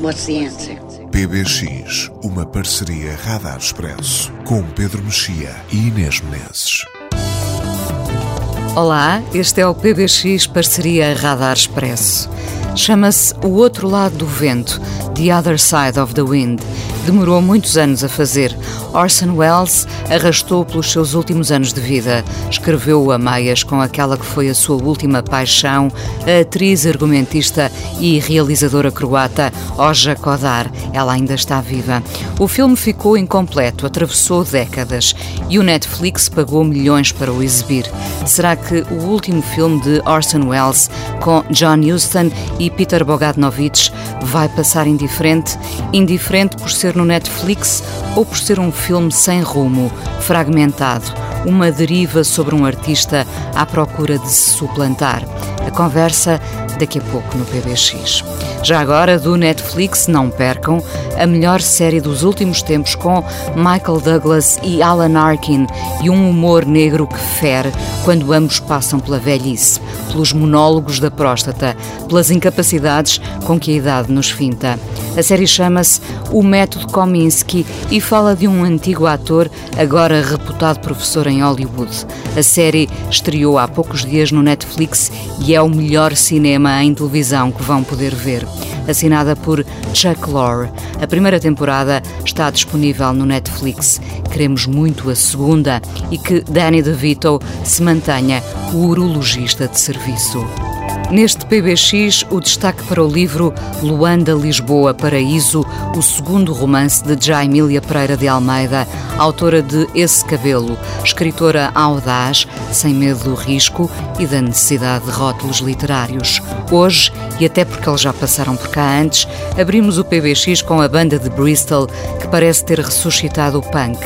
what's the answer? PBX, uma parceria Radar Expresso, com Pedro Mexia e Inês Menezes. Olá, este é o PBX Parceria Radar Expresso. Chama-se O Outro Lado do Vento, The Other Side of the Wind. Demorou muitos anos a fazer. Orson Welles arrastou pelos seus últimos anos de vida. Escreveu-o a meias com aquela que foi a sua última paixão, a atriz, argumentista e realizadora croata Oja Kodar. Ela ainda está viva. O filme ficou incompleto, atravessou décadas e o Netflix pagou milhões para o exibir. Será que o último filme de Orson Welles com John Huston e Peter Bogdanovich vai passar indiferente? Indiferente por ser no Netflix ou por ser um filme sem rumo, fragmentado, uma deriva sobre um artista à procura de se suplantar. A conversa daqui a pouco no PBX. Já agora, do Netflix, não percam a melhor série dos últimos tempos com Michael Douglas e Alan Arkin e um humor negro que fere quando ambos passam pela velhice, pelos monólogos da próstata, pelas incapacidades com que a idade nos finta. A série chama-se O Método Kominsky e fala de um antigo ator, agora reputado professor em Hollywood. A série estreou há poucos dias no Netflix e é o melhor cinema em televisão que vão poder ver. Assinada por Chuck Lorre. A primeira temporada está disponível no Netflix. Queremos muito a segunda e que Danny DeVito se mantenha o urologista de serviço. Neste PBX, o destaque para o livro Luanda Lisboa Paraíso, o segundo romance de Jaimília Pereira de Almeida, autora de Esse Cabelo, escritora audaz, sem medo do risco e da necessidade de rótulos literários. Hoje, e até porque eles já passaram por cá antes, abrimos o PBX com a banda de Bristol, que parece ter ressuscitado o punk.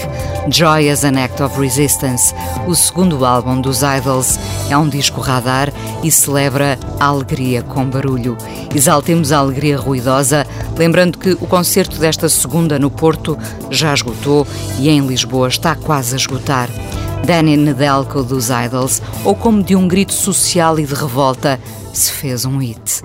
Joy as an Act of Resistance, o segundo álbum dos Idols, é um disco radar e celebra a alegria com barulho. Exaltemos a alegria ruidosa, lembrando que o concerto desta segunda no Porto já esgotou e em Lisboa está quase a esgotar. Danny Nedelko dos Idols, ou como de um grito social e de revolta, se fez um hit.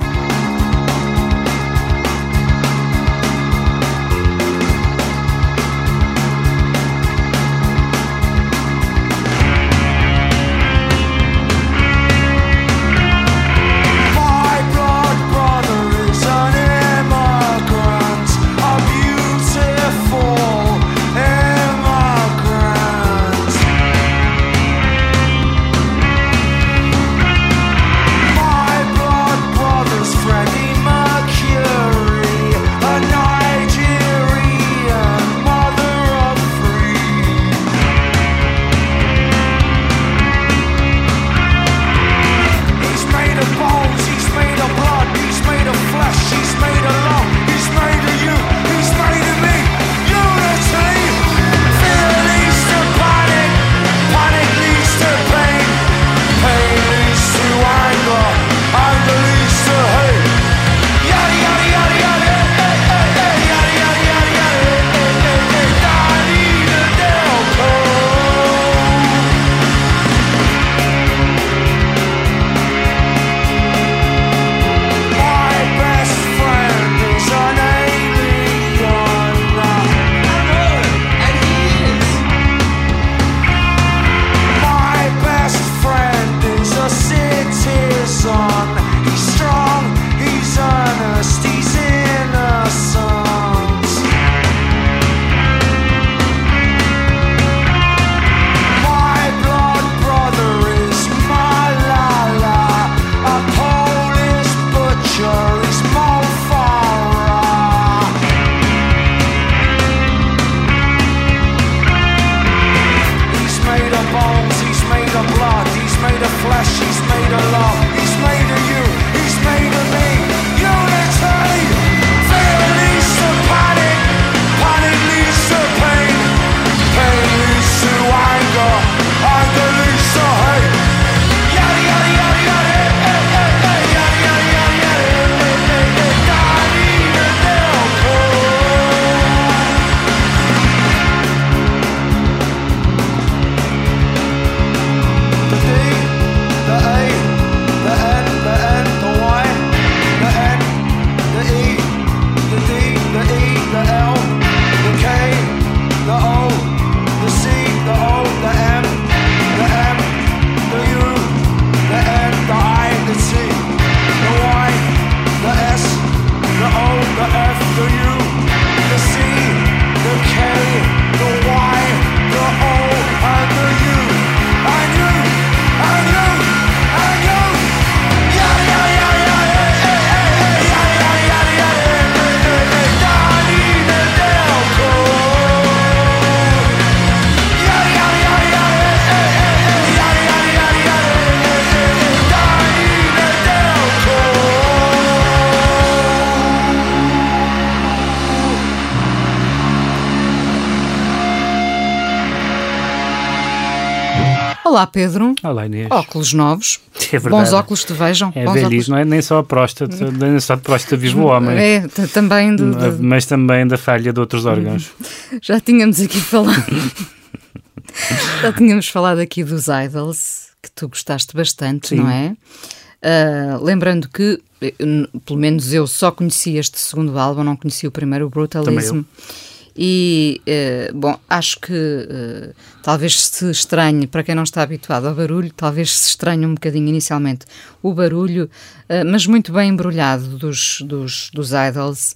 Olá, Pedro. Olá, Inês. Óculos novos. É verdade. Bons óculos te vejam. É velhice, óculos. não é nem só a próstata, nem só de próstata vive o homem, É, também do- do- mas também da falha de outros órgãos. Já tínhamos aqui falado. Já tínhamos falado aqui dos Idols, que tu gostaste bastante, Sim. não é? Ah, lembrando que, eh, pelo menos eu só conheci este segundo álbum, não conheci o primeiro, o Brutalism. E, eh, bom, acho que eh, talvez se estranhe, para quem não está habituado ao barulho, talvez se estranhe um bocadinho inicialmente o barulho, eh, mas muito bem embrulhado dos, dos, dos Idols.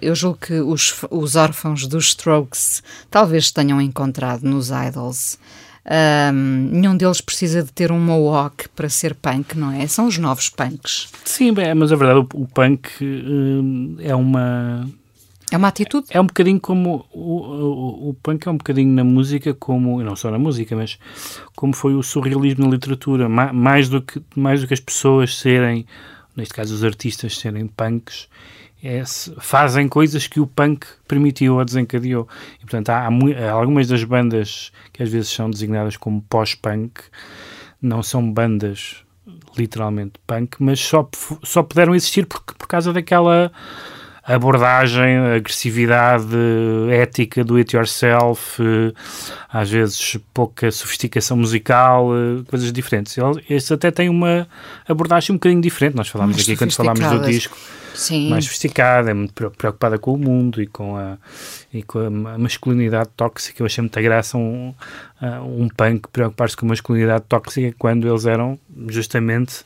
Eu julgo que os, os órfãos dos Strokes talvez tenham encontrado nos Idols. Ahm, nenhum deles precisa de ter um mohawk para ser punk, não é? São os novos punks. Sim, bem, mas a verdade, o, o punk é uma. É uma atitude. É um bocadinho como. O, o, o punk é um bocadinho na música, como. Não só na música, mas como foi o surrealismo na literatura. Ma- mais, do que, mais do que as pessoas serem, neste caso os artistas serem punks, é fazem coisas que o punk permitiu ou desencadeou. E, portanto, há, há algumas das bandas que às vezes são designadas como pós-punk, não são bandas literalmente punk, mas só, só puderam existir por, por causa daquela abordagem, agressividade ética do it yourself, eh, às vezes pouca sofisticação musical, eh, coisas diferentes. Este até tem uma abordagem um bocadinho diferente. Nós falámos aqui quando falámos do disco Sim. mais sofisticada, é muito pre- preocupada com o mundo e com a, e com a ma- masculinidade tóxica. Eu achei muita graça um, ah, um punk preocupar-se com a masculinidade tóxica quando eles eram justamente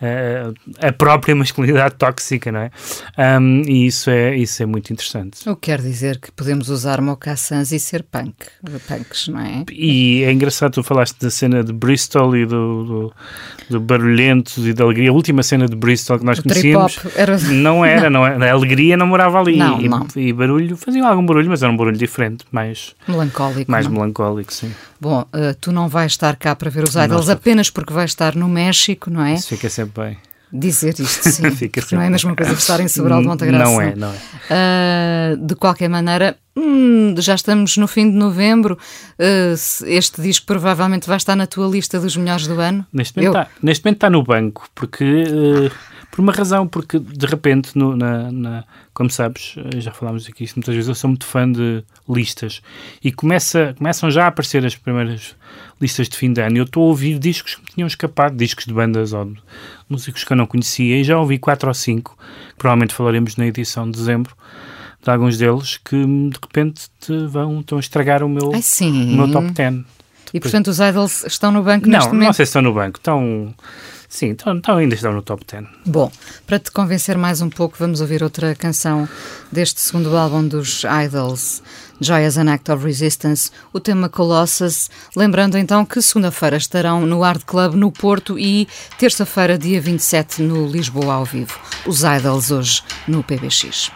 ah, a própria masculinidade tóxica, não é? Ahm, e isso é, isso é muito interessante. O que quer dizer que podemos usar mocassins e ser punk, punks, não é? E é engraçado, tu falaste da cena de Bristol e do, do, do Barulhentos e da Alegria. A última cena de Bristol que nós O conhecíamos era- não era, não. era. A Alegria não morava ali. Não, e, não. e Barulho, faziam algum barulho, mas era um barulho diferente, mais, Melancólico. mais não? melancólico, sim. Bom, eh, tu não vais estar cá para ver os Não Idols estou. apenas porque vais estar no México, não é? Isso fica sempre bem. Dizer isto, sim. Fica não é a mesma coisa que estar em Sobral de Montagraça. Não é, não é. Ah, de qualquer maneira, hum, já estamos no fim de novembro. Se- este disco provavelmente vai estar na tua lista dos melhores do ano. Neste momento, Eu- está, neste momento está no banco, porque eh, por uma razão, porque de repente, no- na, na- como sabes, eh, já falámos aqui isto muitas vezes, eu sou muito fã de listas e começa, começam já a aparecer as primeiras listas de fim de ano. Eu estou a ouvir discos que me tinham escapado, discos de bandas ou de músicos que eu não conhecia, e já ouvi quatro ou cinco, provavelmente falaremos na edição de dezembro. De alguns deles que de repente te vão estão a estragar o meu, Ai, o meu top 10. E portanto os Idols estão no banco neste Não, momento. não sei se estão no banco. Estão. Sim, estão, estão- ainda estão no top 10. Bom, para te convencer mais um pouco, vamos ouvir outra canção deste segundo álbum dos Idols, Joy as an Act of Resistance, o tema Colossus. Lembrando então que segunda-feira estarão no Art Club no Porto e terça-feira, dia 27, no Lisboa ao vivo. Os Idols hoje no PBX.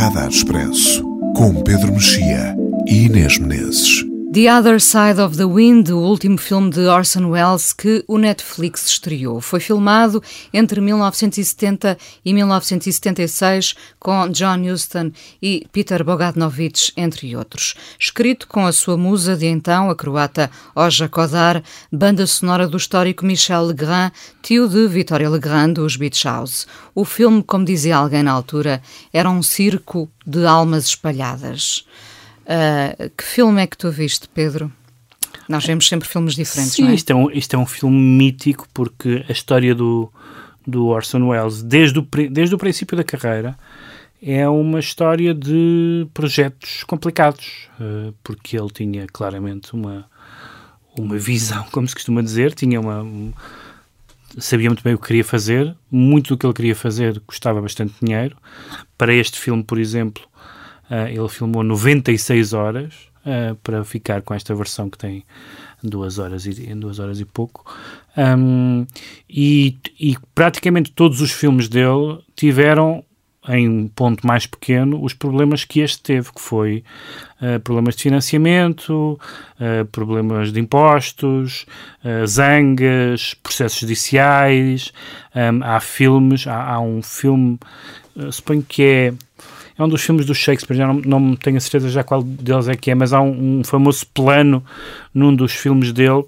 Radar Expresso, com Pedro Mexia e Inês Menezes. The Other Side of the Wind, o último filme de Orson Welles que o Netflix estreou. Foi filmado entre 1970 e 1976 com John Huston e Peter Bogdanovich, entre outros. Escrito com a sua musa de então, a croata Oja Kodar, banda sonora do histórico Michel Legrand, tio de Victoria Legrand dos Beach House. O filme, como dizia alguém na altura, era um circo de almas espalhadas. Uh, que filme é que tu viste, Pedro? Nós vemos sempre filmes diferentes, Sim, não é? Isto é, um, isto é um filme mítico porque a história do, do Orson Welles, desde o, desde o princípio da carreira, é uma história de projetos complicados, uh, porque ele tinha claramente uma, uma visão, como se costuma dizer, tinha uma. Um, sabia muito bem o que queria fazer, muito do que ele queria fazer custava bastante dinheiro. Para este filme, por exemplo, ele filmou 96 horas uh, para ficar com esta versão que tem duas horas e, duas horas e pouco. Um, e, e, praticamente todos os filmes dele tiveram, em um ponto mais pequeno, os problemas que este teve, que foi uh, problemas de financiamento, problemas de impostos, zangas, processos judiciais. Um, há filmes, há, há um filme, suponho que é é um dos filmes do Shakespeare, já não, não tenho a certeza já qual deles é que é, mas há um, um famoso plano num dos filmes dele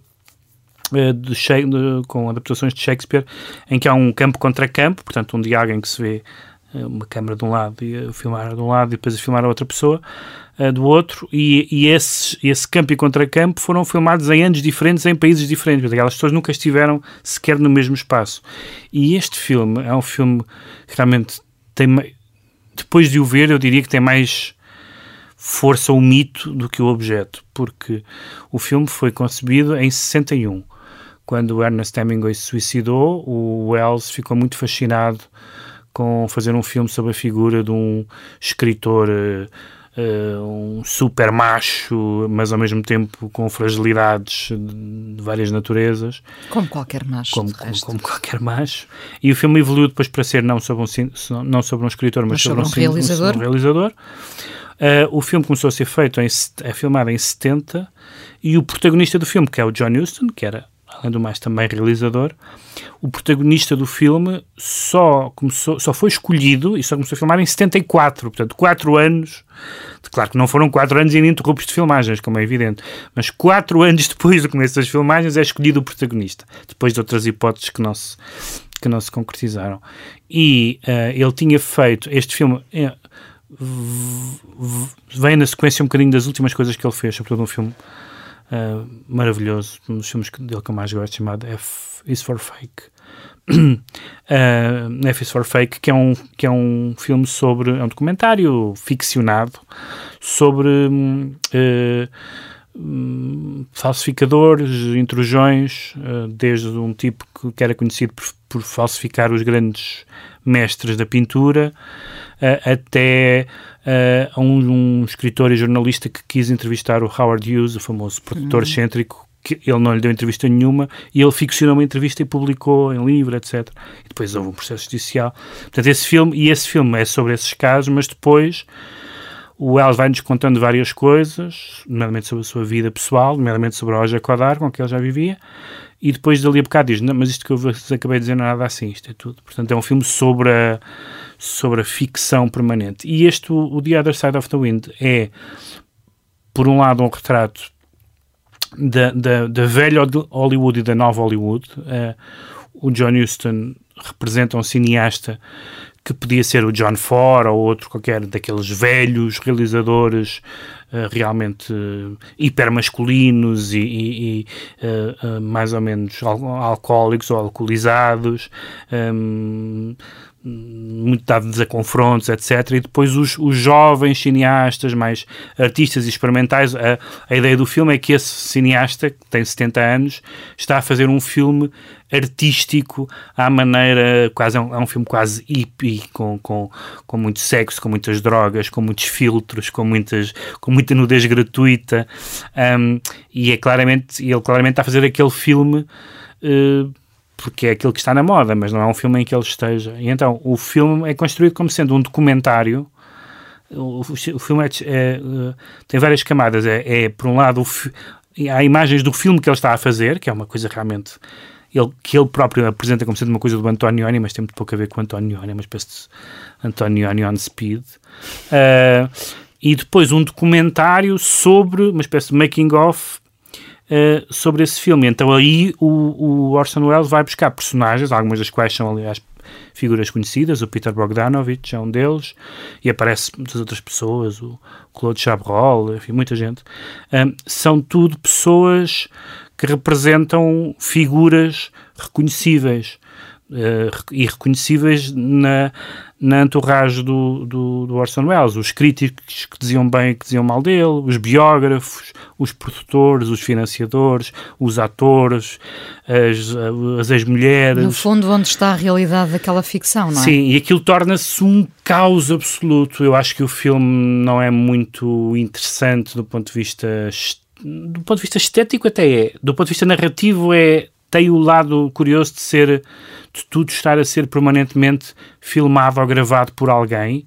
eh, de, de, com adaptações de Shakespeare, em que há um campo contra campo, portanto, um diálogo em que se vê eh, uma câmera de um lado e a filmar de um lado e depois a filmar a outra pessoa uh, do outro, e, e esse, esse campo e contracampo foram filmados em anos diferentes, em países diferentes, aquelas pessoas nunca estiveram sequer no mesmo espaço. E este filme é um filme que realmente tem depois de o ver, eu diria que tem mais força o mito do que o objeto, porque o filme foi concebido em 61. Quando Ernest Hemingway se suicidou, o Wells ficou muito fascinado com fazer um filme sobre a figura de um escritor uh, um super macho, mas ao mesmo tempo com fragilidades de várias naturezas. Como qualquer macho. Como, como, como, qualquer macho. E o filme evoluiu depois para ser não sobre um, não sobre um escritor, mas, mas sobre, sobre, um, um, realizador. Um, realizador. Uh, o filme começou a ser feito, em, é filmado em 70, e o protagonista do filme, que é o John Huston, que era além do mais também realizador, o protagonista do filme só, começou, só foi escolhido e só começou a filmar em 74, portanto, 4 anos. Claro que não foram 4 anos ininterruptos de filmagens, como é evidente, mas 4 anos depois do começo das filmagens é escolhido o protagonista, depois de outras hipóteses que não se, que não se concretizaram. E uh, ele tinha feito este filme. Uh, vem na sequência um bocadinho das últimas coisas que ele fez, sobretudo um filme uh, maravilhoso, um dos filmes dele que eu mais gosto, chamado F is for Fake. uh, F is for Fake, que é, um, que é um filme sobre, é um documentário ficcionado sobre uh, falsificadores, intrusões, desde um tipo que era conhecido por, por falsificar os grandes mestres da pintura, até uh, um, um, escritor e jornalista que quis entrevistar o Howard Hughes, o famoso produtor uhum. excêntrico, que ele não lhe deu entrevista nenhuma e ele ficcionou uma entrevista e publicou em livro, etc. E depois houve um processo judicial. Portanto, esse filme, e esse filme é sobre esses casos, mas depois o Wells vai-nos contando várias coisas, nomeadamente sobre a sua vida pessoal, nomeadamente sobre a Roger Codar, com que ele já vivia, e depois dali a bocado diz, mas isto que eu vos acabei de dizer não é nada assim, isto é tudo. Portanto, é um filme sobre a, sobre a ficção permanente. E este, o, The Other Side of the Wind, é, por um lado, um retrato da, da, da velha Hollywood e da nova Hollywood. Uh, o John Huston representa um cineasta que podia ser o John Ford ou outro qualquer daqueles velhos realizadores uh, realmente uh, hipermasculinos e, e, e uh, mais ou menos al alcoólicos ou alcoolizados. Um, muito dados a confrontos, etc. E depois os, os jovens cineastas, mais artistas experimentais, a, a ideia do filme é que esse cineasta, que tem 70 anos, está a fazer um filme artístico à maneira, quase é um, é um filme quase hippie, com, com, com muito sexo, com muitas drogas, com muitos filtros, com, muitas, com muita nudez gratuita. Um, e é claramente, ele claramente está a fazer aquele filme. Uh, porque é aquilo que está na moda, mas não é um filme em que ele esteja. E então o filme é construído como sendo um documentário. O, o, filme é, é, uh, tem várias camadas. É, é por um lado, há imagens do filme que ele está a fazer, que é uma coisa realmente ele, que ele próprio apresenta como sendo uma coisa do Antonioni, mas tem muito pouco a ver com Antonioni, é uma espécie de Antonioni on speed. Uh, e depois um documentário sobre, uma espécie de making-of uh, sobre esse filme. Então aí o, o Orson Welles vai buscar personagens, algumas das quais são, aliás, figuras conhecidas, o Peter Bogdanovich é um deles, e aparece muitas outras pessoas, o Claude Chabrol, enfim, muita gente. Um, são tudo pessoas que representam figuras reconhecíveis uh, e reconhecíveis na, na entourage do, do, do, Orson Welles. Os críticos que diziam bem e que diziam mal dele, os biógrafos, os produtores, os financiadores, os atores, as, as ex-mulheres. No fundo, onde está a realidade daquela ficção, não é? Sim, e aquilo torna-se um caos absoluto. Eu acho que o filme não é muito interessante do ponto de vista do ponto de vista estético até é, do ponto de vista narrativo é tem o lado curioso de ser de tudo estar a ser permanentemente filmado ou gravado por alguém.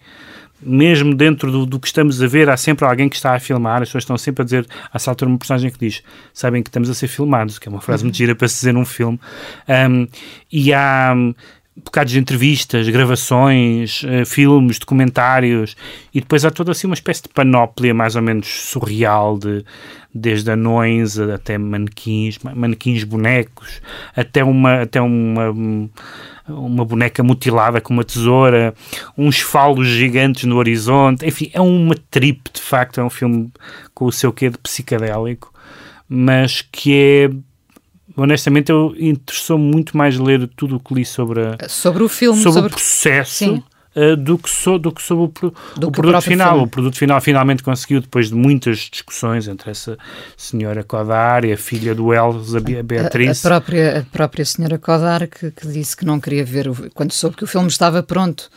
Mesmo dentro do, do, que estamos a ver, há sempre alguém que está a filmar, as pessoas estão sempre a dizer, há essa altura uma personagem que diz, sabem que estamos a ser filmados, que é uma frase muito gira para se dizer num filme, um, e há bocados de entrevistas, gravações, uh, filmes, documentários, e depois há toda assim uma espécie de panóplia mais ou menos surreal, de, desde anões até manequins, manequins bonecos, até uma, até uma, uma boneca mutilada com uma tesoura, uns falos gigantes no horizonte, enfim, é uma trip, de facto, é um filme com o seu quê de psicadélico, mas que é honestamente, eu interessou muito mais ler tudo o que li sobre, a, sobre o filme, sobre, sobre... o processo. Uh, do, que so, do que sobre o, do o que produto final. Filme. O produto final finalmente conseguiu, depois de muitas discussões entre essa senhora Codar e a filha do Wells, a Beatriz. A, a, própria, a própria senhora Codar que, que, disse que não queria ver, o, quando soube que o filme estava pronto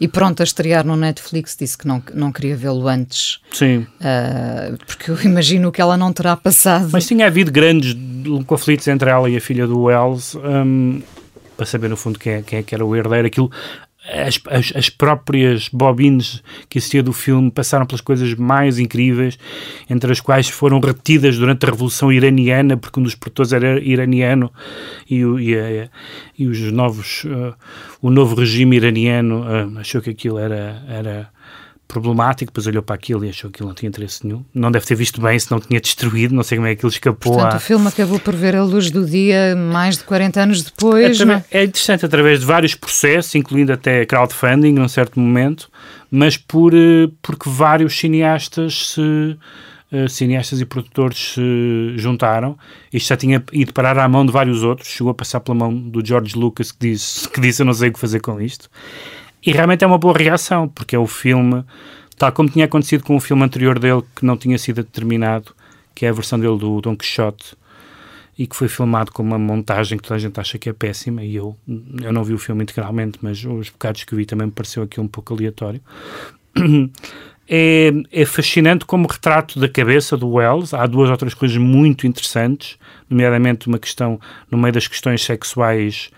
e pronto a estrear no Netflix, disse que não, não queria vê-lo antes. Sim. Uh, porque eu imagino que ela não terá passado. Mas tinha havido grandes conflitos entre ela e a filha do Wells. Um, para saber no fundo quem é, quem é que era o herdeiro, aquilo as, as, as, próprias bobines que existia do filme passaram pelas coisas mais incríveis, entre as quais foram retidas durante a Revolução Iraniana, porque um dos produtores era iraniano e, o, e, a, e os novos, uh, o novo regime iraniano uh, achou que aquilo era, era problemático, depois olhou para aquilo e achou que aquilo não tinha interesse nenhum. Não deve ter visto bem se não tinha destruído, não sei como é que ele escapou. Portanto, a... o filme acabou por ver a luz do dia mais de 40 anos depois. É, é interessante através de vários processos, incluindo até crowdfunding num certo momento, mas por, eh, porque vários cineastas se. Uh, cineastas e produtores se juntaram. Isto já tinha ido parar à mão de vários outros, chegou a passar pela mão do George Lucas, que disse, que disse eu não sei o que fazer com isto. E realmente é uma boa reação, porque é o filme, tal como tinha acontecido com o filme anterior dele, que não tinha sido determinado, que é a versão dele do Don Quixote, e que foi filmado com uma montagem que toda a gente acha que é péssima, e eu, eu não vi o filme integralmente, mas os bocados que vi também me pareceu aqui um pouco aleatório. É, é, fascinante como retrato da cabeça do Wells. Há duas outras coisas muito interessantes, nomeadamente uma questão, no meio das questões sexuais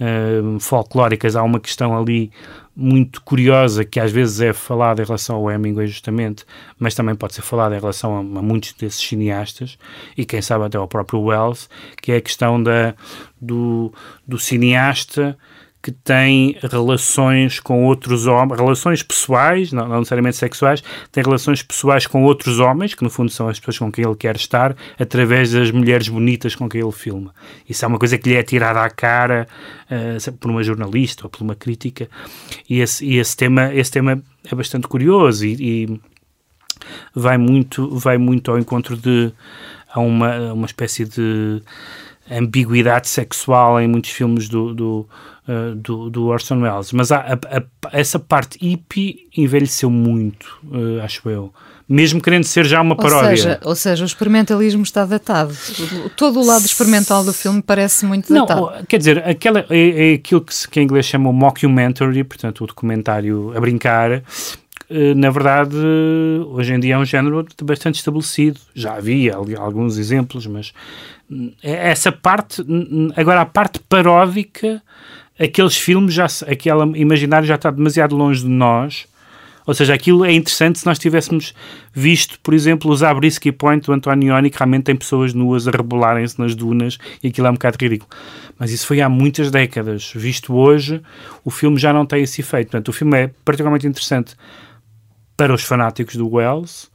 uh, folclóricas, há uma questão ali muito curiosa que às vezes é falada em relação ao Hemingway justamente, mas também pode ser falada em relação a, a, muitos desses cineastas e quem sabe até ao próprio Wells, que é a questão da, do, do cineasta que tem relações com outros homens, relações pessoais, não, não, necessariamente sexuais, tem relações pessoais com outros homens, que no fundo são as pessoas com quem ele quer estar, através das mulheres bonitas com quem ele filma. Isso é uma coisa que lhe é tirada à cara uh, por uma jornalista ou por uma crítica, e esse, e esse, tema, esse tema é bastante curioso e, e vai, muito, vai muito ao encontro de uma, uma espécie de ambiguidade sexual em muitos filmes do, do uh, do, do, Orson Welles. Mas a, a, a, essa parte hippie envelheceu muito, uh, acho eu. Mesmo querendo ser já uma paródia. Ou seja, ou seja, o experimentalismo está datado. Todo o lado experimental do filme parece muito datado. Não, quer dizer, aquela, é, é aquilo que, se, que em inglês chama o mockumentary, portanto, o documentário a brincar, eh, na verdade, hoje em dia é um género bastante estabelecido. Já havia alguns exemplos, mas hum, é- essa parte, hum, agora a parte paródica, aqueles filmes, já, aquele imaginário já está demasiado longe de nós. Ou seja, aquilo é interessante se nós tivéssemos visto, por exemplo, o Zabriskie Point do Antonioni, que realmente tem pessoas nuas a rebolarem-se nas dunas, e aquilo é um bocado ridículo. Mas isso foi há muitas décadas. Visto hoje, o filme já não tem esse efeito. Portanto, o filme é particularmente interessante para os fanáticos do Wells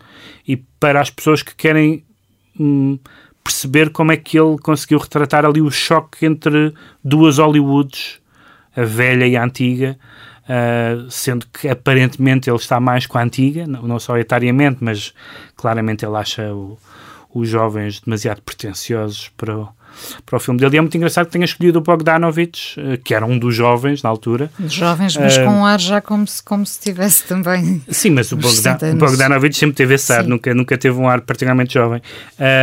e para as pessoas que querem hum, perceber como é que ele conseguiu retratar ali o choque entre duas Hollywoods, a velha e a antiga, uh, sendo que aparentemente ele está mais com a antiga, não, só etariamente, mas claramente ele acha o- os jovens demasiado pretenciosos para o, para o filme dele. E é muito engraçado que tenha escolhido o Bogdanovich, uh, que era um dos jovens na altura. De jovens, mas Ah, com um ar já como se, como se tivesse também. Sim, mas o, Bogdan, 60 o anos. Bogdanovich sempre teve esse ar, Sim. nunca, nunca teve um ar particularmente jovem.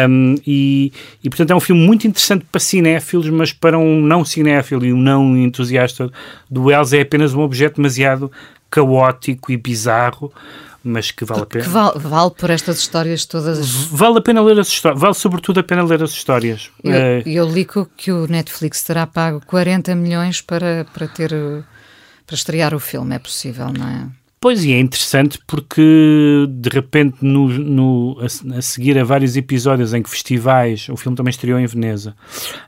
Um, e, e, portanto, é um filme muito interessante para cinéfilos, mas para um não cinéfilo e um não entusiasta do Wells é apenas um objeto demasiado caótico e bizarro, mas que vale a Que pena. vale, vale por estas histórias todas. Vale a pena ler as histórias, vale sobretudo a pena ler as histórias. Eu, Eh, eu li que, o- Netflix terá pago 40 milhões para, para ter para estrear o filme. É possível, não é? Pois e é interessante porque de repente no, no- a, a seguir a vários episódios em que festivais, o filme também estreou em Veneza,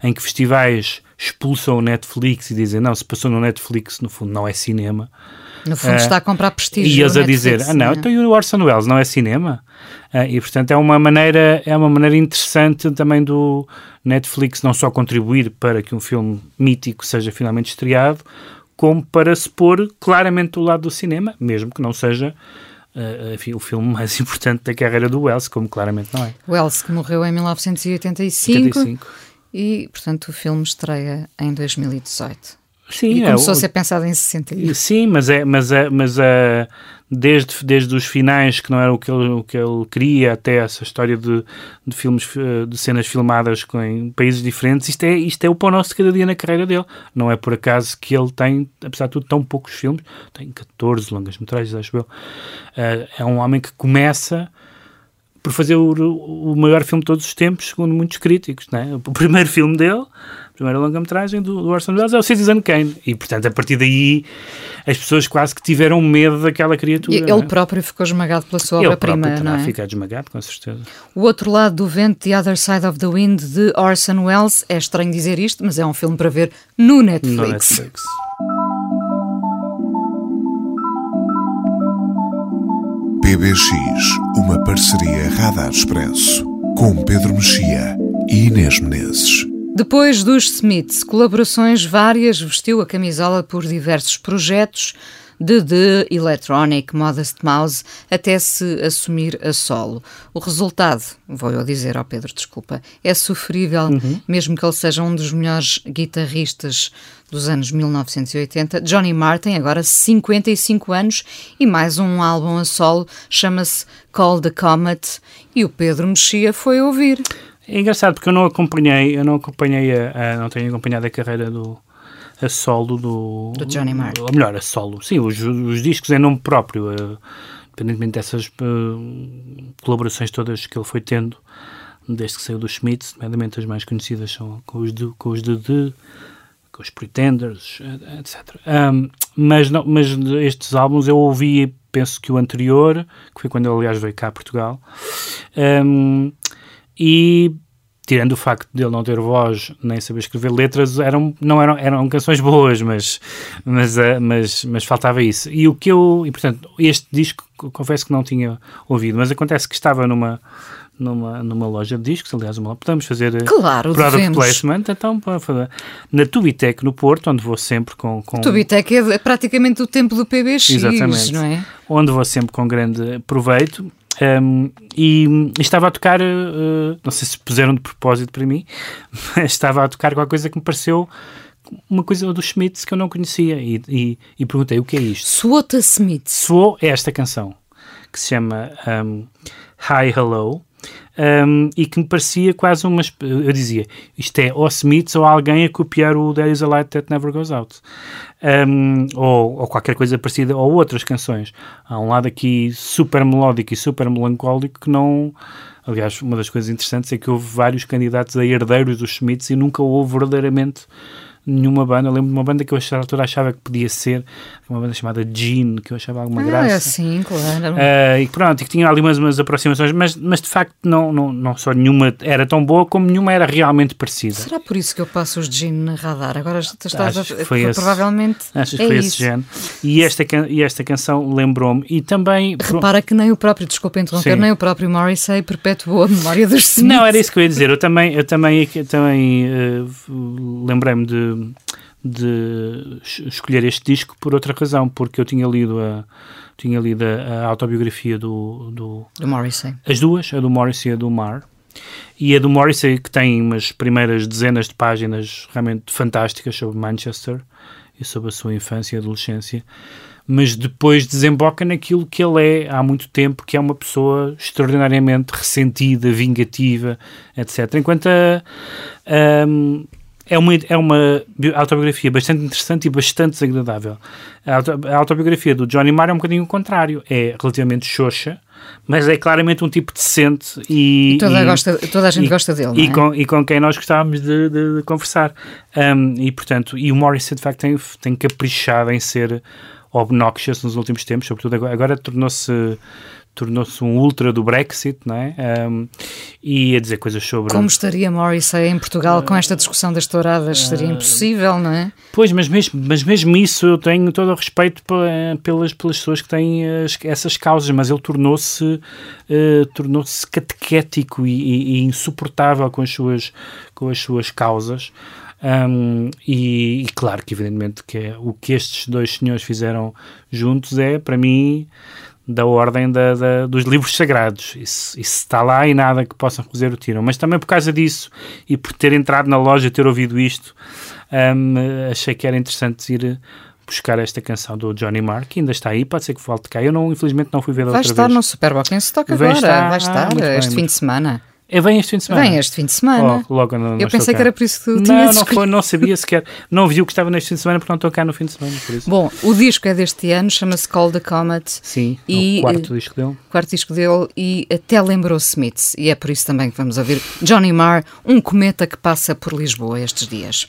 em que festivais expulsam o Netflix e dizem não, se passou no Netflix no fundo não é cinema. No fundo, Ah, está a comprar prestígio. E eles a dizer, Netflix, ah não, é? então e o Orson Welles não é cinema? Ah, e portanto é uma maneira é uma maneira interessante também do Netflix não só contribuir para que um filme mítico seja finalmente estreado, como para se pôr claramente do lado do cinema, mesmo que não seja ah, enfim, o filme mais importante da carreira do Wells, como claramente não é. Wells, que morreu em 1985 85. e, portanto, o filme estreia em 2018. Sim, e é começou o- a ser pensado em 61. Sim, mas é, mas é, mas é desde, desde os finais que não era o que ele, o que ele queria até essa história de, de filmes eh, de cenas filmadas com, em países diferentes, isto é, isto é o pão nosso de cada dia na carreira dele. Não é por acaso que ele tem, apesar de tudo, tão poucos filmes, tem 14 longas metragens, acho eu. Eh, é um homem que começa por fazer o, o maior filme de todos os tempos, segundo muitos críticos. Não é? O primeiro filme dele, primeira longa-metragem do, do Orson Welles é o Citizen Kane. E, portanto, a partir daí, as pessoas quase que tiveram medo daquela criatura. E ele é? próprio ficou esmagado pela sua Ele obra-prima, próprio não é? ficado esmagado, com certeza. O Outro Lado do Vento, The Other Side of the Wind, de Orson Welles. É estranho dizer isto, mas é um filme para ver no Netflix. No Netflix. PBX, uma parceria Radar Expresso, com Pedro Mexia e Inês Menezes. Depois dos Smiths, colaborações várias, vestiu a camisola por diversos projetos, de The Electronic Modest Mouse até se assumir a solo. O resultado, vou eu dizer ao Pedro, desculpa, é sofrível, mesmo que ele seja um dos melhores guitarristas dos anos 1980. Johnny Martin, agora 55 anos, e mais um álbum a solo, chama-se Call the Comet, e o Pedro Mexia foi ouvir. É engraçado porque eu não acompanhei, eu não acompanhei a, a- não tenho acompanhado a carreira do a solo do, Do Johnny Marr. Ou melhor, a solo. Sim, os, os discos em nome próprio, eh, independentemente dessas eh, colaborações todas que ele foi tendo desde que saiu dos Smiths, nomeadamente as mais conhecidas são com os de, com os de, de com os Pretenders, eh, etc. Ahm, mas, não, mas estes álbuns eu ouvi, penso que o anterior, que foi quando ele, aliás, veio cá a Portugal, Ahm, e tirando o facto de ele não ter voz nem saber escrever letras, eram, não eram, eram canções boas, mas, mas, eh, mas, mas faltava isso. E o que eu, e portanto, este disco confesso que não tinha ouvido, mas acontece que estava numa numa, numa loja de discos, aliás, uma, podemos fazer eh, Claro, product devemos. placement, então na Tubitec no Porto, onde vou sempre com, com Tubitec é praticamente o tempo do PBX, Exatamente. não é? onde vou sempre com grande proveito. Um, e, e estava a tocar, uh, não sei se puseram de propósito para mim, mas estava a tocar qualquer coisa que me pareceu uma coisa dos Schmitz que eu não conhecia e, e, e perguntei o que é isto. Swota Smith. Soou esta canção que se chama um, Hi Hello. Um, e que me parecia quase uma. Eu dizia, isto é ou Smiths ou alguém a copiar o There is a Light That Never Goes Out. Um, ou, ou qualquer coisa parecida, ou outras canções. Há um lado aqui super melódico e super melancólico que não. Aliás, uma das coisas interessantes é que houve vários candidatos a herdeiros dos Smiths e nunca houve verdadeiramente nenhuma banda. Eu lembro de uma banda que eu a altura achava que podia ser, uma banda chamada Gene, que eu achava alguma Ah, graça. é sim, claro. Ah, e pronto, que tinha ali umas, umas aproximações, mas, mas de facto não, não, não só nenhuma era tão boa como nenhuma era realmente parecida. Será por isso que eu passo os jeans na radar? Agora estás Acho a... foi esse- provavelmente Achas que é foi isso. esse género? E esta, e esta canção lembrou-me, e também. Repara que nem o próprio, desculpa interromper, Sim. nem o próprio Morrissey perpetuou a memória dos Smiths. Não, era isso que eu ia dizer. Eu também, eu também, eu também eh, lembrei-me de, de es- escolher este disco por outra razão, porque eu tinha lido a, tinha lido a, a autobiografia do, do, Do Morrissey. As duas, a do Morrissey e a do Mar. E a do Morrissey, que tem umas primeiras dezenas de páginas realmente fantásticas sobre Manchester e sobre a sua infância e adolescência, mas depois desemboca naquilo que ele é há muito tempo, que é uma pessoa extraordinariamente ressentida, vingativa, etc. Enquanto a, a- é uma, é uma bi- autobiografia bastante interessante e bastante desagradável. A, auto- a autobiografia do Johnny Marr é um bocadinho o contrário. É relativamente xoxa, mas é claramente um tipo decente e... E toda, e- gosta, toda a gente e- gosta dele, e é? com, e com quem nós gostávamos de, de- de conversar. Um, e, portanto, e o Morrissey, de facto, tem, tem caprichado em ser obnoxious nos últimos tempos, sobretudo agora, agora tornou-se tornou-se um ultra do Brexit, não é? Um, e a dizer coisas sobre... Como estaria Morrissey em Portugal com esta discussão das touradas? Seria impossível, não é? Pois, mas mesmo, mas mesmo isso eu tenho todo o respeito pe- pelas, pelas pessoas que têm as- essas causas, mas ele tornou-se eh, tornou-se catequético e, e- e insuportável com as suas, com as suas causas. Um, e, e claro que evidentemente que é, o que estes dois senhores fizeram juntos é, para mim, da ordem da, da- dos livros sagrados. Isso, isso está lá e nada que possam fazer o tiram. Mas também por causa disso e por ter entrado na loja e ter ouvido isto, hum, achei que era interessante ir buscar esta canção do Johnny Marr, que ainda está aí, pode ser que volte cá. Eu, não, infelizmente, não fui ver da Vai outra estar vez. no Superbox em stock Vai agora. estar. Vai Ah, estar bem, este fim de semana. É, vem este fim de semana? Vem este fim de semana. Oh, logo não, não Eu pensei cá. que era por isso que tu Não, tinhas não, escolhido. foi, não sabia sequer. Não viu que estava neste fim de semana porque não estou cá no fim de semana, por isso. Bom, o disco é deste ano, chama-se Call the Comet. Sim, e, o quarto eh, disco dele. quarto disco dele e até lembrou Smiths. E é por isso também que vamos ouvir Johnny Marr, um cometa que passa por Lisboa estes dias.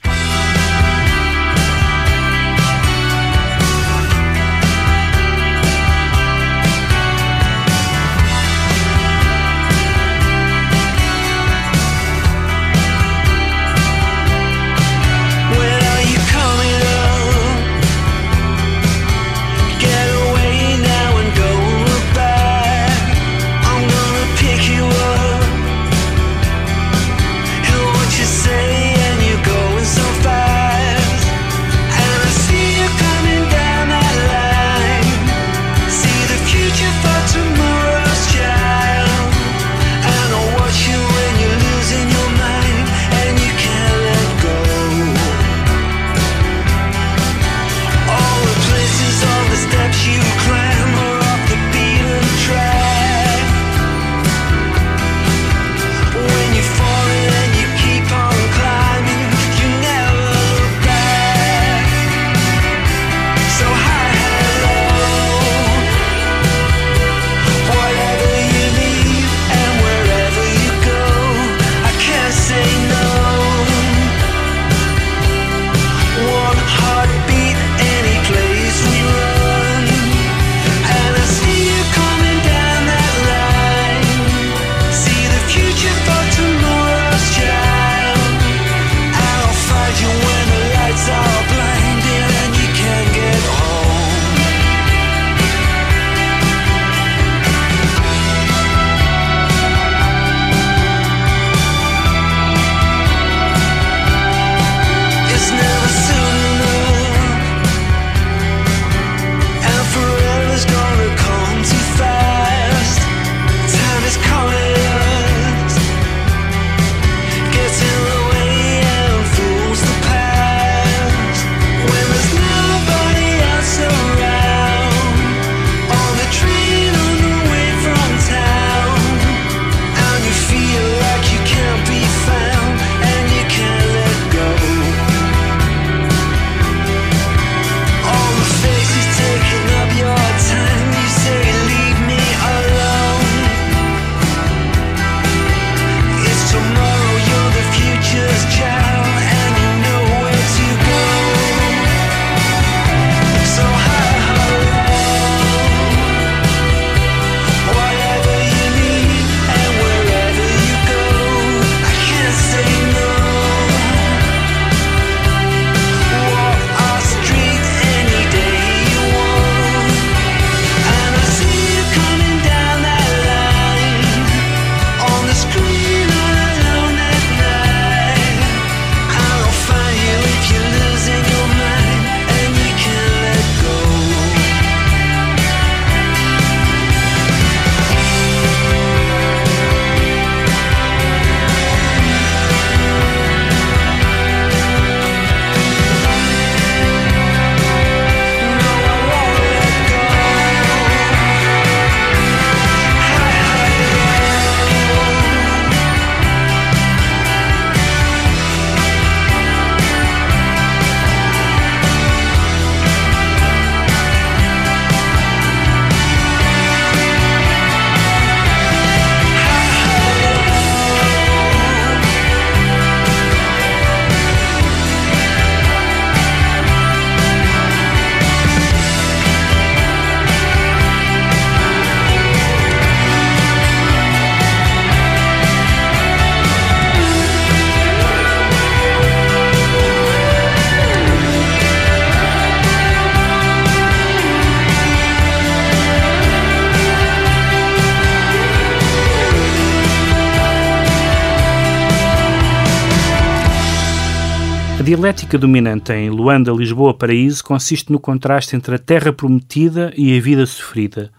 Dialética dominante em Luanda, Lisboa, Paraíso consiste no contraste entre a terra prometida e a vida sofrida,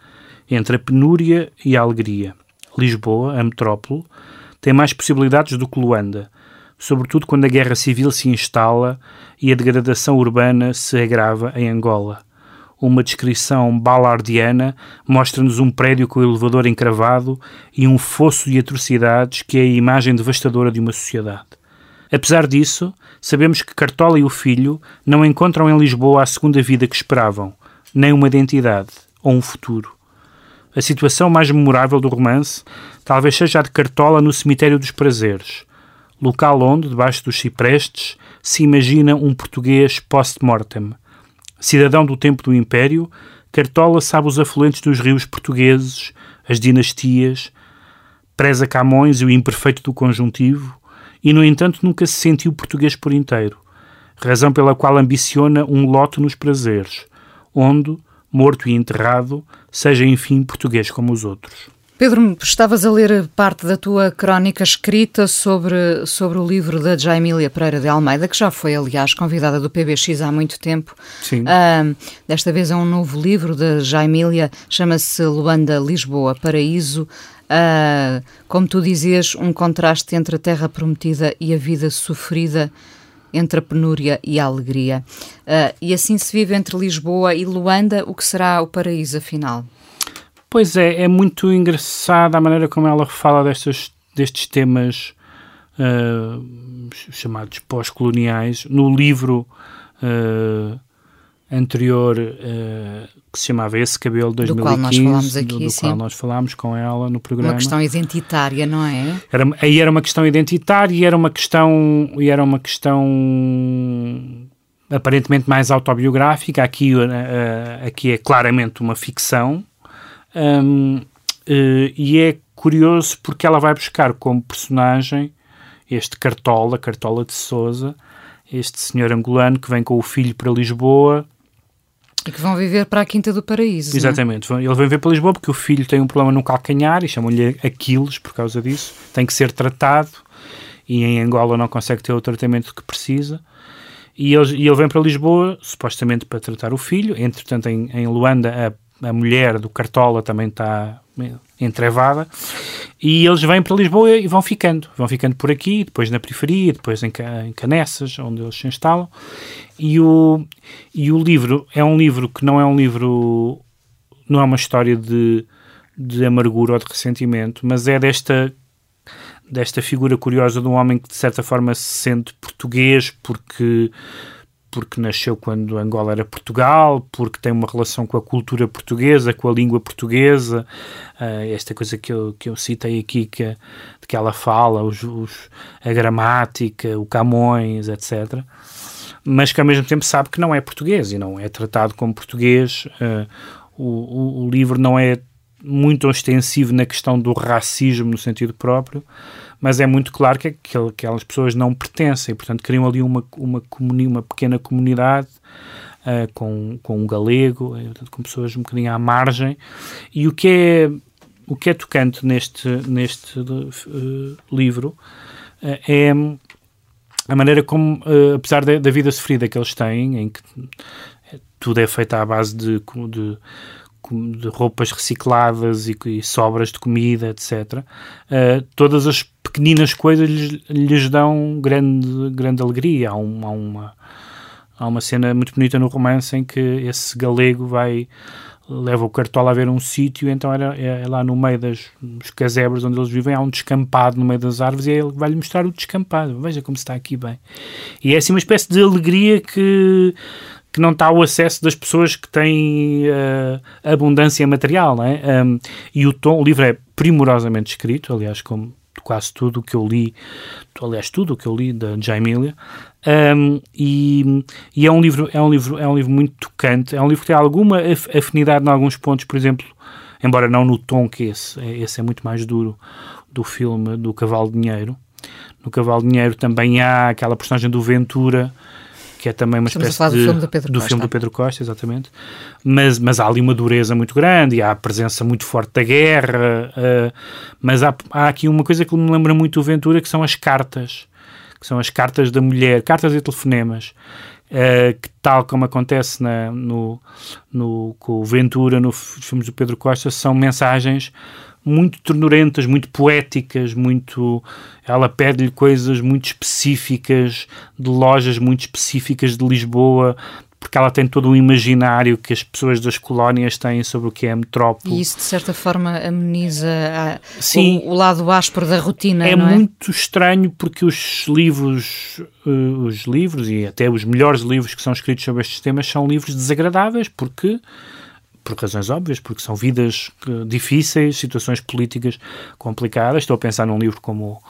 entre a penúria e a alegria. Lisboa, a metrópole, tem mais possibilidades do que Luanda, sobretudo quando a guerra civil se instala e a degradação urbana se agrava em Angola. Uma descrição balardiana mostra-nos um prédio com elevador encravado e um fosso de atrocidades que é a imagem devastadora de uma sociedade. Apesar disso, sabemos que Cartola e o filho não encontram em Lisboa a segunda vida que esperavam, nem uma identidade ou um futuro. A situação mais memorável do romance talvez seja a de Cartola no Cemitério dos Prazeres, local onde, debaixo dos ciprestes, se imagina um português post-mortem. Cidadão do tempo do Império, Cartola sabe os afluentes dos rios portugueses, as dinastias, preza Camões e o imperfeito do conjuntivo, e, no entanto, nunca se sentiu português por inteiro, razão pela qual ambiciona um lote nos prazeres, onde, morto e enterrado, seja enfim português como os outros. Pedro, estavas a ler parte da tua crónica escrita sobre, sobre o livro da Jaimília Pereira de Almeida, que já foi, aliás, convidada do PBX há muito tempo. Sim. Uh, desta vez é um novo livro da Jaimília, chama-se Luanda, Lisboa, Paraíso. Uh, como tu dizias, um contraste entre a terra prometida e a vida sofrida, entre a penúria e a alegria. Uh, e assim se vive entre Lisboa e Luanda, o que será o paraíso afinal? Pois é, é muito engraçada a maneira como ela fala destes, destes temas uh, chamados pós-coloniais. No livro uh, anterior, uh, que se chamava Esse Cabelo 2015, do qual nós falámos aqui, do, do qual nós falámos com ela no programa. Uma questão identitária, não é? Era, aí era uma questão identitária e era uma questão, e era uma questão aparentemente mais autobiográfica. Aqui, aqui é claramente uma ficção um, uh, e é curioso porque ela vai buscar como personagem este Cartola, Cartola de Souza, este senhor angolano que vem com o filho para Lisboa. E que vão viver para a Quinta do Paraíso. Exatamente. Ele vem ver para Lisboa porque o filho tem um problema no calcanhar e chamam-lhe Aquiles por causa disso. Tem que ser tratado e em Angola não consegue ter o tratamento que precisa. E ele, e ele vem para Lisboa, supostamente para tratar o filho. Entretanto, em, em Luanda, a a mulher do Cartola também está entrevada, e eles vêm para Lisboa e vão ficando, vão ficando por aqui, depois na periferia, depois em, Canessas, onde eles se instalam, e o, e o livro é um livro que não é um livro, não é uma história de, de amargura ou de ressentimento, mas é desta desta figura curiosa de um homem que de certa forma se sente português porque porque nasceu quando Angola era Portugal, porque tem uma relação com a cultura portuguesa, com a língua portuguesa, uh, esta coisa que eu, que eu citei aqui, que, de que ela fala, os, os, a gramática, o Camões, etc. Mas que ao mesmo tempo sabe que não é português e não é tratado como português. Uh, o, o, o livro não é muito ostensivo na questão do racismo no sentido próprio, mas é muito claro que, que aquelas pessoas não pertencem, portanto criam ali uma, uma, comuni uma pequena comunidade uh, com, com um galego, eh, com pessoas um bocadinho à margem, e o que é, o que é tocante neste, neste uh, livro uh, é a maneira como, apesar da, da, vida sofrida que eles têm, em que tudo é feito à base de, de de roupas recicladas e, e, sobras de comida, etc. Uh, todas as pequeninas coisas lhes, lhes dão grande, grande alegria. Há, há, uma, há uma cena muito bonita no romance em que esse galego vai leva o cartola a ver um sítio, então era, é, é, lá no meio das, dos casebres onde eles vivem, há um descampado no meio das árvores e ele vai-lhe mostrar o descampado. Veja como está aqui bem. E é assim uma espécie de alegria que que não está ao acesso das pessoas que têm uh, abundância material, não é? Um, e o tom, o livro é primorosamente escrito, aliás, como quase tudo o que eu li, aliás, tudo o que eu li da Jaimilia, um, e, e, é um livro é um livro é um livro muito tocante, é um livro que tem alguma afinidade em alguns pontos, por exemplo, embora não no tom que esse, esse é muito mais duro do filme do Cavalo de Dinheiro. No Cavalo de Dinheiro também há aquela personagem do Ventura que é também uma Estamos espécie de, do filme do Pedro do Costa. filme do Pedro Costa, exatamente. Mas, mas há ali uma dureza muito grande e há a presença muito forte da guerra. Uh, mas há, há aqui uma coisa que me lembra muito o Ventura, que são as cartas que são as cartas da mulher, cartas e telefonemas, uh, que tal como acontece na, no, no, com o Ventura, nos filmes do Pedro Costa, são mensagens muito ternurentas, muito poéticas, muito. Ela pede-lhe coisas muito específicas, de lojas muito específicas de Lisboa, porque ela tem todo um imaginário que as pessoas das colónias têm sobre o que é a metrópole. E isso, de certa forma, ameniza a, Sim, o, o, lado áspero da rotina, é, é? muito estranho porque os livros, uh, os livros e até os melhores livros que são escritos sobre estes temas são livros desagradáveis porque por razões óbvias, porque são vidas uh, difíceis, situações políticas complicadas. Estou a pensar num livro como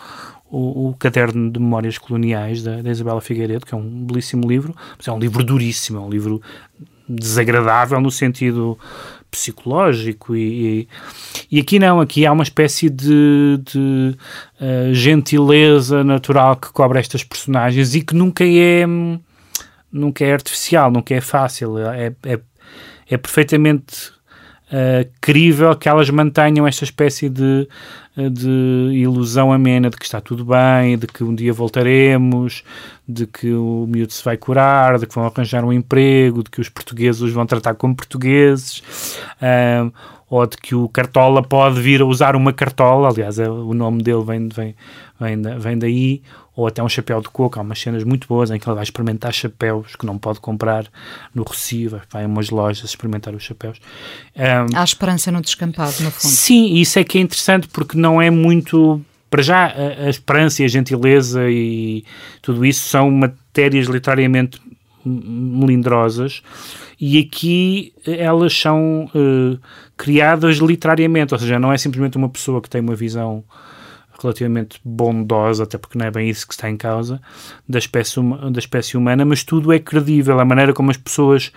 o, o Caderno de Memórias Coloniais da, da, Isabela Figueiredo, que é um belíssimo livro, mas é um livro duríssimo, é um livro desagradável no sentido psicológico e, e, e aqui não, aqui há uma espécie de, de uh, gentileza natural que cobre estas personagens e que nunca é nunca é artificial, nunca é fácil, é, é, é perfeitamente uh, crível que elas mantenham esta espécie de de ilusão amena de que está tudo bem, de que um dia voltaremos, de que o miúdo se vai curar, de que vão arranjar um emprego, de que os portugueses os vão tratar como portugueses, um, ou de que o Cartola pode vir a usar uma cartola, aliás, é, o nome dele vem, vem, vem, vem daí, ou até um chapéu de coco. Há umas cenas muito boas em que ele vai experimentar chapéus que não pode comprar no Recife, vai a umas lojas experimentar os chapéus. Um, Há esperança no descampado, no fundo. Sim, isso é que é interessante porque não é muito. Para já, a, a esperança e a gentileza e tudo isso são matérias literariamente melindrosas e aqui elas são uh, criadas literariamente, ou seja, não é simplesmente uma pessoa que tem uma visão relativamente bondosa, até porque não é bem isso que está em causa, da espécie, da espécie humana, mas tudo é credível. A maneira como as pessoas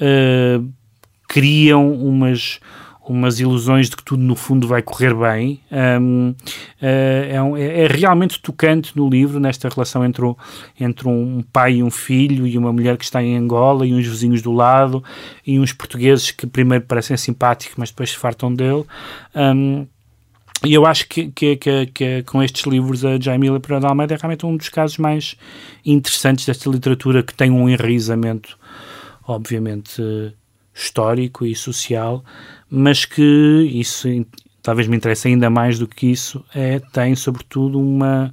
uh, criam umas, umas ilusões de que tudo no fundo vai correr bem. Um, uh, é, um, é, é, realmente tocante no livro, nesta relação entre, o, entre um pai e um filho, e uma mulher que está em Angola, e uns vizinhos do lado, e uns portugueses que primeiro parecem simpáticos, mas depois se fartam dele. Um, e eu acho que, que, que, que, com estes livros a Jaime Pereira de Almeida é realmente um dos casos mais interessantes desta literatura que tem um enraizamento, obviamente, histórico e social, mas que isso talvez me interesse ainda mais do que isso, é, tem sobretudo uma,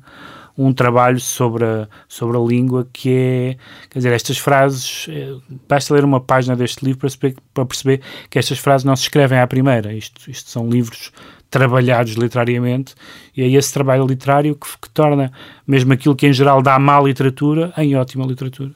um trabalho sobre a, sobre a língua que é, quer dizer, estas frases, é, basta ler uma página deste livro para perceber, para perceber que estas frases não se escrevem à primeira, isto, isto são livros trabalhados literariamente, e é esse trabalho literário que, que torna mesmo aquilo que em geral dá má literatura em ótima literatura.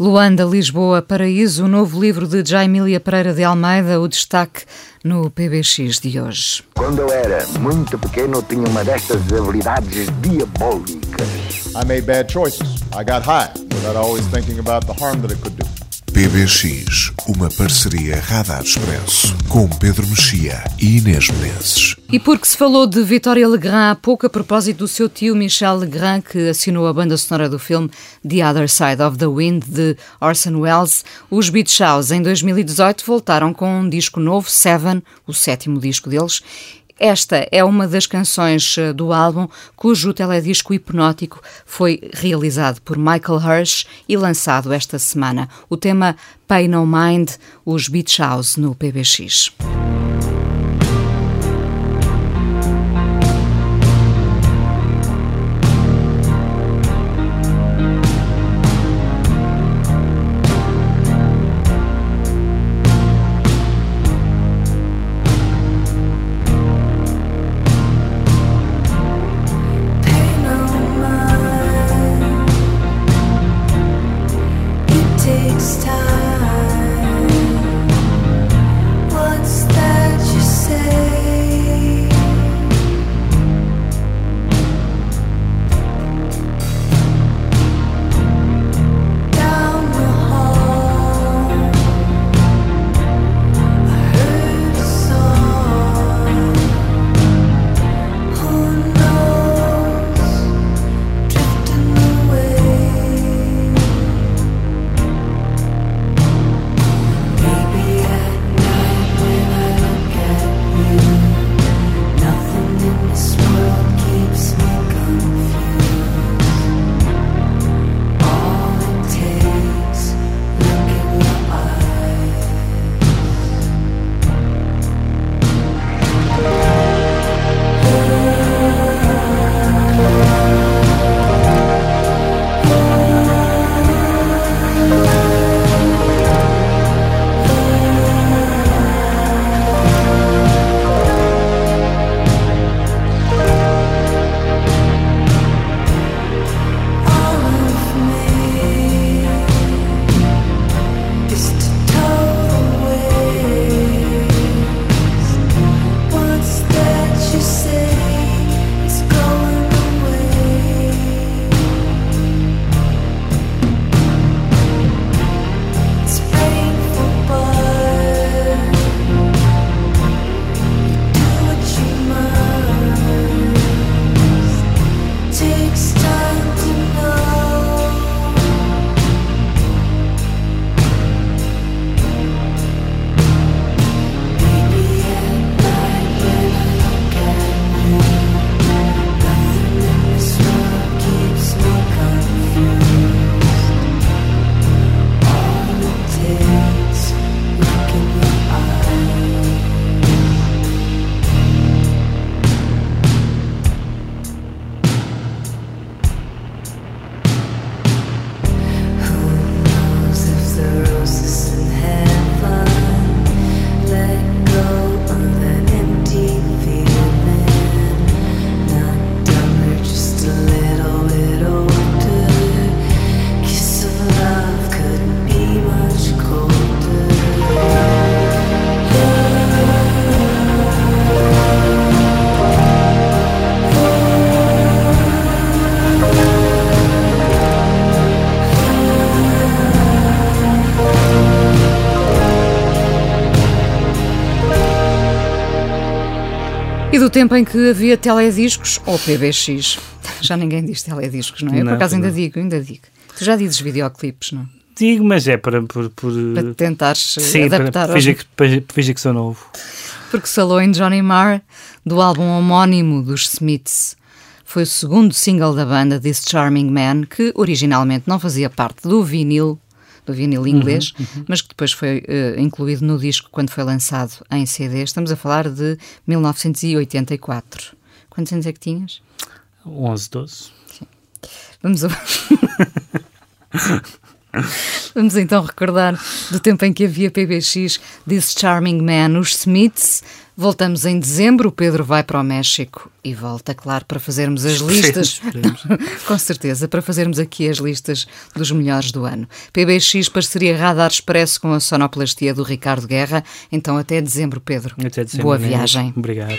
Luanda, Lisboa, Paraíso, o novo livro de Jaimília Pereira de Almeida, o destaque no PBX de hoje. Quando eu era muito pequeno, tinha uma destas habilidades diabólicas. I made bad choices. I got high without always thinking about the harm that it could do. PBX, uma parceria Radar Expresso com Pedro Mexia e Inês Menezes. E porque se falou de Vitória Legrand há pouco a propósito do seu tio Michel Legrand, que assinou a banda sonora do filme The Other Side of the Wind de Orson Welles, os Beach House em 2018 voltaram com um disco novo, Seven, o sétimo disco deles, esta é uma das canções eh, do álbum cujo teledisco hipnótico foi realizado por Michael Hirsch e lançado esta semana. O tema Pay No Mind, os Beach House no PBX. Do tempo em que havia telediscos ou PBX. Já ninguém diz telediscos, não é? Eu, por Não, acaso ainda não. digo, ainda digo. Tu já dizes videoclipes, não? Digo, mas é para. Por, por, Para tentares eh, Sim, adaptar que, para fingir que sou novo. Porque falou em Johnny Marr, do álbum homónimo dos Smiths. Foi o segundo single da banda, This Charming Man, que originalmente não fazia parte do vinil, do vinil inglês, mas que depois foi eh, incluído no disco quando foi lançado em CD. Estamos a falar de 1984. Quantos anos é que tinhas? 11, 12. Vamos, a... Vamos então recordar do tempo em que havia PBX, This Charming Man, os Smiths. Voltamos em dezembro, o Pedro vai para o México e volta, claro, para fazermos as listas. Esperemos, Com certeza, para fazermos aqui as listas dos melhores do ano. PBX, parceria Radar Expresso com a sonoplastia do Ricardo Guerra. Então até dezembro, Pedro. Até dezembro, Boa viagem. Obrigado.